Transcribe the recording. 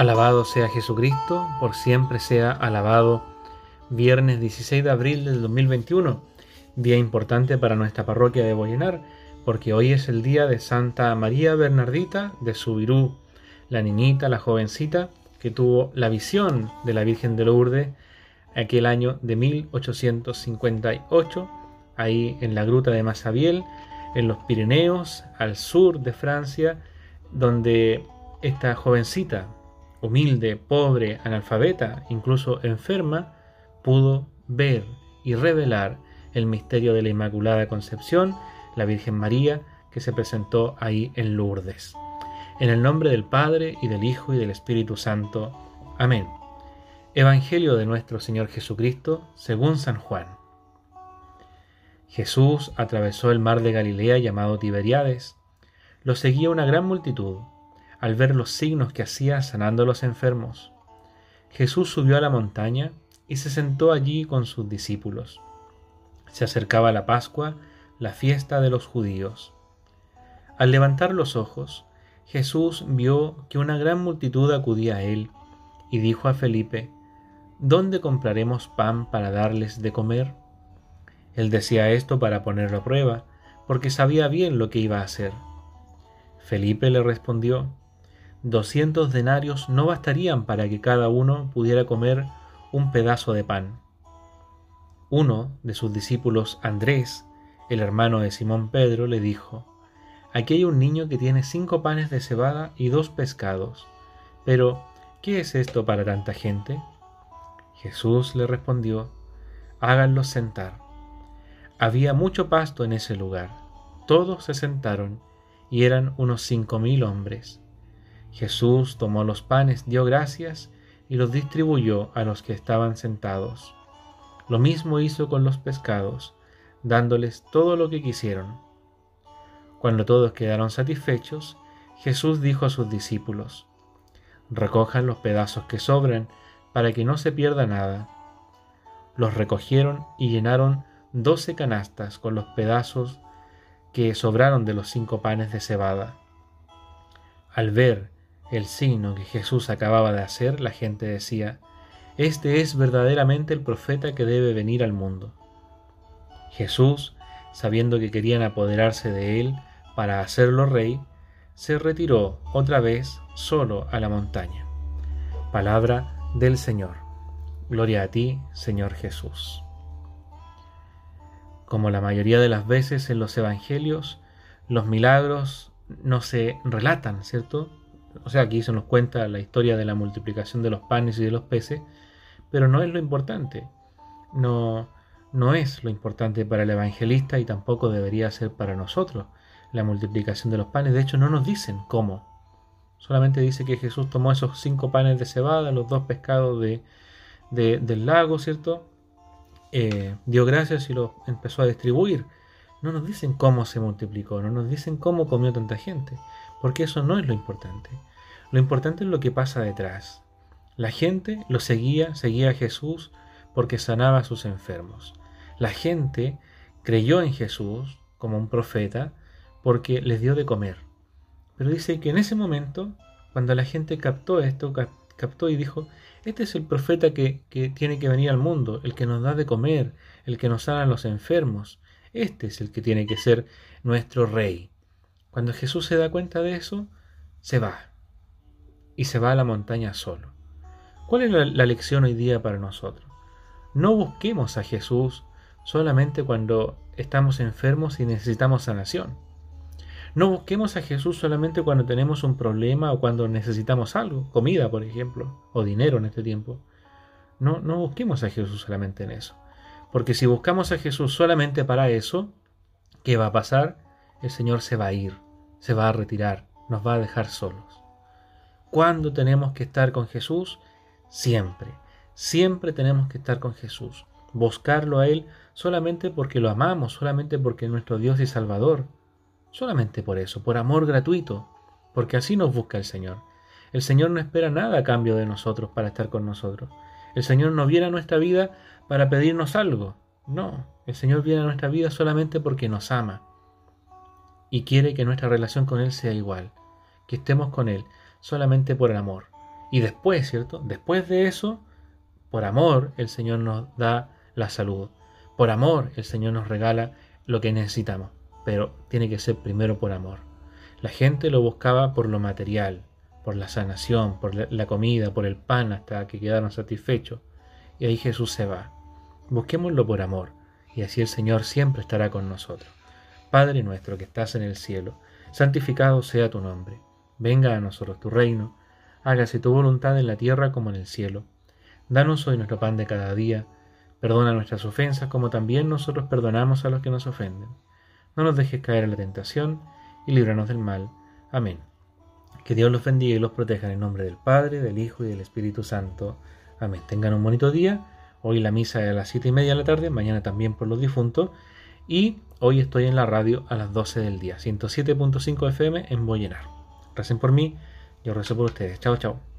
Alabado sea Jesucristo, por siempre sea alabado. Viernes 16 de abril del 2021, día importante para nuestra parroquia de Boyenar, porque hoy es el día de Santa María Bernardita de Subirú, la niñita, la jovencita que tuvo la visión de la Virgen de Lourdes aquel año de 1858, ahí en la gruta de Massabiel, en los Pirineos, al sur de Francia, donde esta jovencita, humilde, pobre, analfabeta, incluso enferma, pudo ver y revelar el misterio de la Inmaculada Concepción, la Virgen María, que se presentó ahí en Lourdes. En el nombre del Padre y del Hijo y del Espíritu Santo. Amén. Evangelio de nuestro Señor Jesucristo según San Juan. Jesús atravesó el mar de Galilea llamado Tiberiades. Lo seguía una gran multitud al ver los signos que hacía sanando a los enfermos. Jesús subió a la montaña y se sentó allí con sus discípulos. Se acercaba la Pascua, la fiesta de los judíos. Al levantar los ojos, Jesús vio que una gran multitud acudía a él y dijo a Felipe, ¿Dónde compraremos pan para darles de comer? Él decía esto para ponerlo a prueba, porque sabía bien lo que iba a hacer. Felipe le respondió, doscientos denarios no bastarían para que cada uno pudiera comer un pedazo de pan. Uno de sus discípulos, Andrés, el hermano de Simón Pedro, le dijo, Aquí hay un niño que tiene cinco panes de cebada y dos pescados. Pero, ¿qué es esto para tanta gente? Jesús le respondió, Háganlos sentar. Había mucho pasto en ese lugar. Todos se sentaron, y eran unos cinco mil hombres. Jesús tomó los panes, dio gracias y los distribuyó a los que estaban sentados. Lo mismo hizo con los pescados, dándoles todo lo que quisieron. Cuando todos quedaron satisfechos, Jesús dijo a sus discípulos, Recojan los pedazos que sobran, para que no se pierda nada. Los recogieron y llenaron doce canastas con los pedazos que sobraron de los cinco panes de cebada. Al ver el signo que Jesús acababa de hacer, la gente decía, Este es verdaderamente el profeta que debe venir al mundo. Jesús, sabiendo que querían apoderarse de él para hacerlo rey, se retiró otra vez solo a la montaña. Palabra del Señor. Gloria a ti, Señor Jesús. Como la mayoría de las veces en los Evangelios, los milagros no se relatan, ¿cierto? O sea, aquí se nos cuenta la historia de la multiplicación de los panes y de los peces, pero no es lo importante. No, no es lo importante para el evangelista y tampoco debería ser para nosotros la multiplicación de los panes. De hecho, no nos dicen cómo. Solamente dice que Jesús tomó esos cinco panes de cebada, los dos pescados de, del lago, ¿cierto? Eh, dio gracias y los empezó a distribuir. No nos dicen cómo se multiplicó, no nos dicen cómo comió tanta gente porque eso no es lo importante. Lo importante es lo que pasa detrás. La gente lo seguía, seguía a Jesús porque sanaba a sus enfermos. La gente creyó en Jesús como un profeta porque les dio de comer. Pero dice que en ese momento, cuando la gente captó esto, captó y dijo, este es el profeta que, que tiene que venir al mundo, el que nos da de comer, el que nos sana a los enfermos. Este es el que tiene que ser nuestro rey. Cuando Jesús se da cuenta de eso, se va. Y se va a la montaña solo. ¿Cuál es la, lección hoy día para nosotros? No busquemos a Jesús solamente cuando estamos enfermos y necesitamos sanación. No busquemos a Jesús solamente cuando tenemos un problema o cuando necesitamos algo, comida por ejemplo, o dinero en este tiempo. No, no busquemos a Jesús solamente en eso. Porque si buscamos a Jesús solamente para eso, ¿qué va a pasar? El Señor se va a ir, se va a retirar, nos va a dejar solos. ¿Cuándo tenemos que estar con Jesús? Siempre, siempre tenemos que estar con Jesús. Buscarlo a Él solamente porque lo amamos, solamente porque es nuestro Dios y Salvador. Solamente por eso, por amor gratuito, porque así nos busca el Señor. El Señor no espera nada a cambio de nosotros para estar con nosotros. El Señor no viene a nuestra vida para pedirnos algo. No, el Señor viene a nuestra vida solamente porque nos ama y quiere que nuestra relación con Él sea igual, que estemos con Él solamente por el amor. Y después, ¿cierto? Después de eso, por amor, el Señor nos da la salud. Por amor, el Señor nos regala lo que necesitamos. Pero tiene que ser primero por amor. La gente lo buscaba por lo material, por la sanación, por la comida, por el pan, hasta que quedaron satisfechos. Y ahí Jesús se va. Busquémoslo por amor, y así el Señor siempre estará con nosotros. Padre nuestro que estás en el cielo, santificado sea tu nombre. Venga a nosotros tu reino, hágase tu voluntad en la tierra como en el cielo. Danos hoy nuestro pan de cada día, perdona nuestras ofensas como también nosotros perdonamos a los que nos ofenden. No nos dejes caer en la tentación, y líbranos del mal. Amén. Que Dios los bendiga y los proteja en el nombre del Padre, del Hijo y del Espíritu Santo. Amén. Tengan un bonito día. Hoy la misa es a las 7 y media de la tarde, mañana también por los difuntos. Y hoy estoy en la radio a las 12 del día, 107.5 FM en Boyenar. Recen por mí, yo rezo por ustedes. Chao, chao.